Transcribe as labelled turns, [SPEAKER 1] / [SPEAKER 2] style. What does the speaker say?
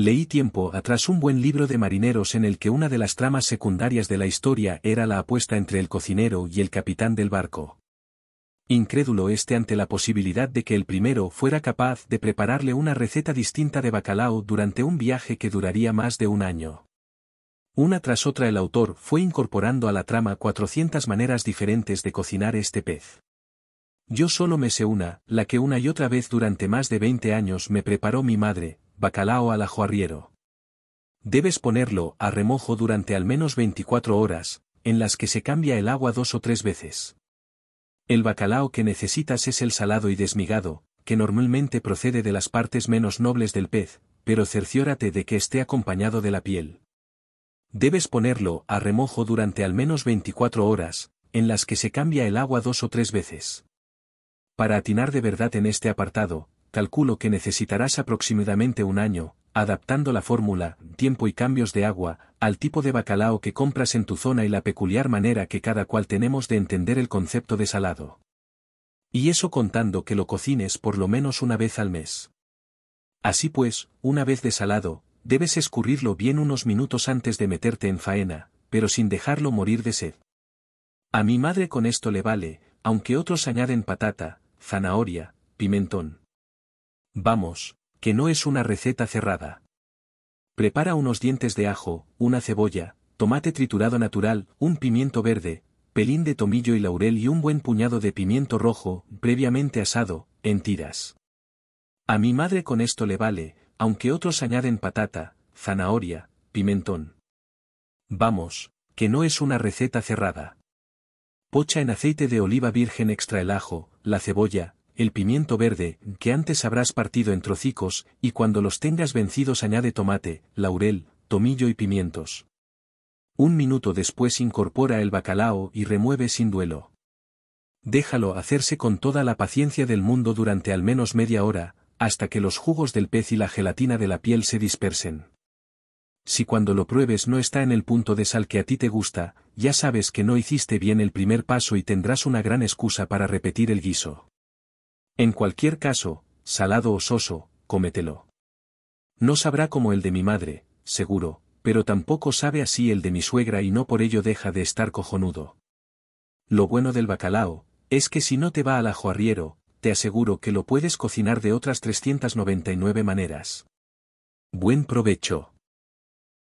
[SPEAKER 1] Leí tiempo atrás un buen libro de marineros en el que una de las tramas secundarias de la historia era la apuesta entre el cocinero y el capitán del barco. Incrédulo este ante la posibilidad de que el primero fuera capaz de prepararle una receta distinta de bacalao durante un viaje que duraría más de un año. Una tras otra el autor fue incorporando a la trama 400 maneras diferentes de cocinar este pez. Yo solo me sé una, la que una y otra vez durante más de 20 años me preparó mi madre, bacalao al ajo arriero. Debes ponerlo a remojo durante al menos 24 horas, en las que se cambia el agua dos o tres veces. El bacalao que necesitas es el salado y desmigado, que normalmente procede de las partes menos nobles del pez, pero cerciórate de que esté acompañado de la piel. Debes ponerlo a remojo durante al menos 24 horas, en las que se cambia el agua dos o tres veces. Para atinar de verdad en este apartado, calculo que necesitarás aproximadamente un año, adaptando la fórmula, tiempo y cambios de agua, al tipo de bacalao que compras en tu zona y la peculiar manera que cada cual tenemos de entender el concepto de salado. Y eso contando que lo cocines por lo menos una vez al mes. Así pues, una vez desalado, debes escurrirlo bien unos minutos antes de meterte en faena, pero sin dejarlo morir de sed. A mi madre con esto le vale, aunque otros añaden patata, zanahoria, pimentón. Vamos, que no es una receta cerrada. Prepara unos dientes de ajo, una cebolla, tomate triturado natural, un pimiento verde, pelín de tomillo y laurel y un buen puñado de pimiento rojo, previamente asado, en tiras. A mi madre con esto le vale, aunque otros añaden patata, zanahoria, pimentón. Vamos, que no es una receta cerrada. Pocha en aceite de oliva virgen extra el ajo, la cebolla, el pimiento verde, que antes habrás partido en trocicos, y cuando los tengas vencidos añade tomate, laurel, tomillo y pimientos. Un minuto después incorpora el bacalao y remueve sin duelo. Déjalo hacerse con toda la paciencia del mundo durante al menos media hora, hasta que los jugos del pez y la gelatina de la piel se dispersen. Si cuando lo pruebes no está en el punto de sal que a ti te gusta, ya sabes que no hiciste bien el primer paso y tendrás una gran excusa para repetir el guiso. En cualquier caso, salado o soso, cómetelo. No sabrá como el de mi madre, seguro, pero tampoco sabe así el de mi suegra y no por ello deja de estar cojonudo. Lo bueno del bacalao, es que si no te va al ajo arriero, te aseguro que lo puedes cocinar de otras 399 maneras. Buen provecho.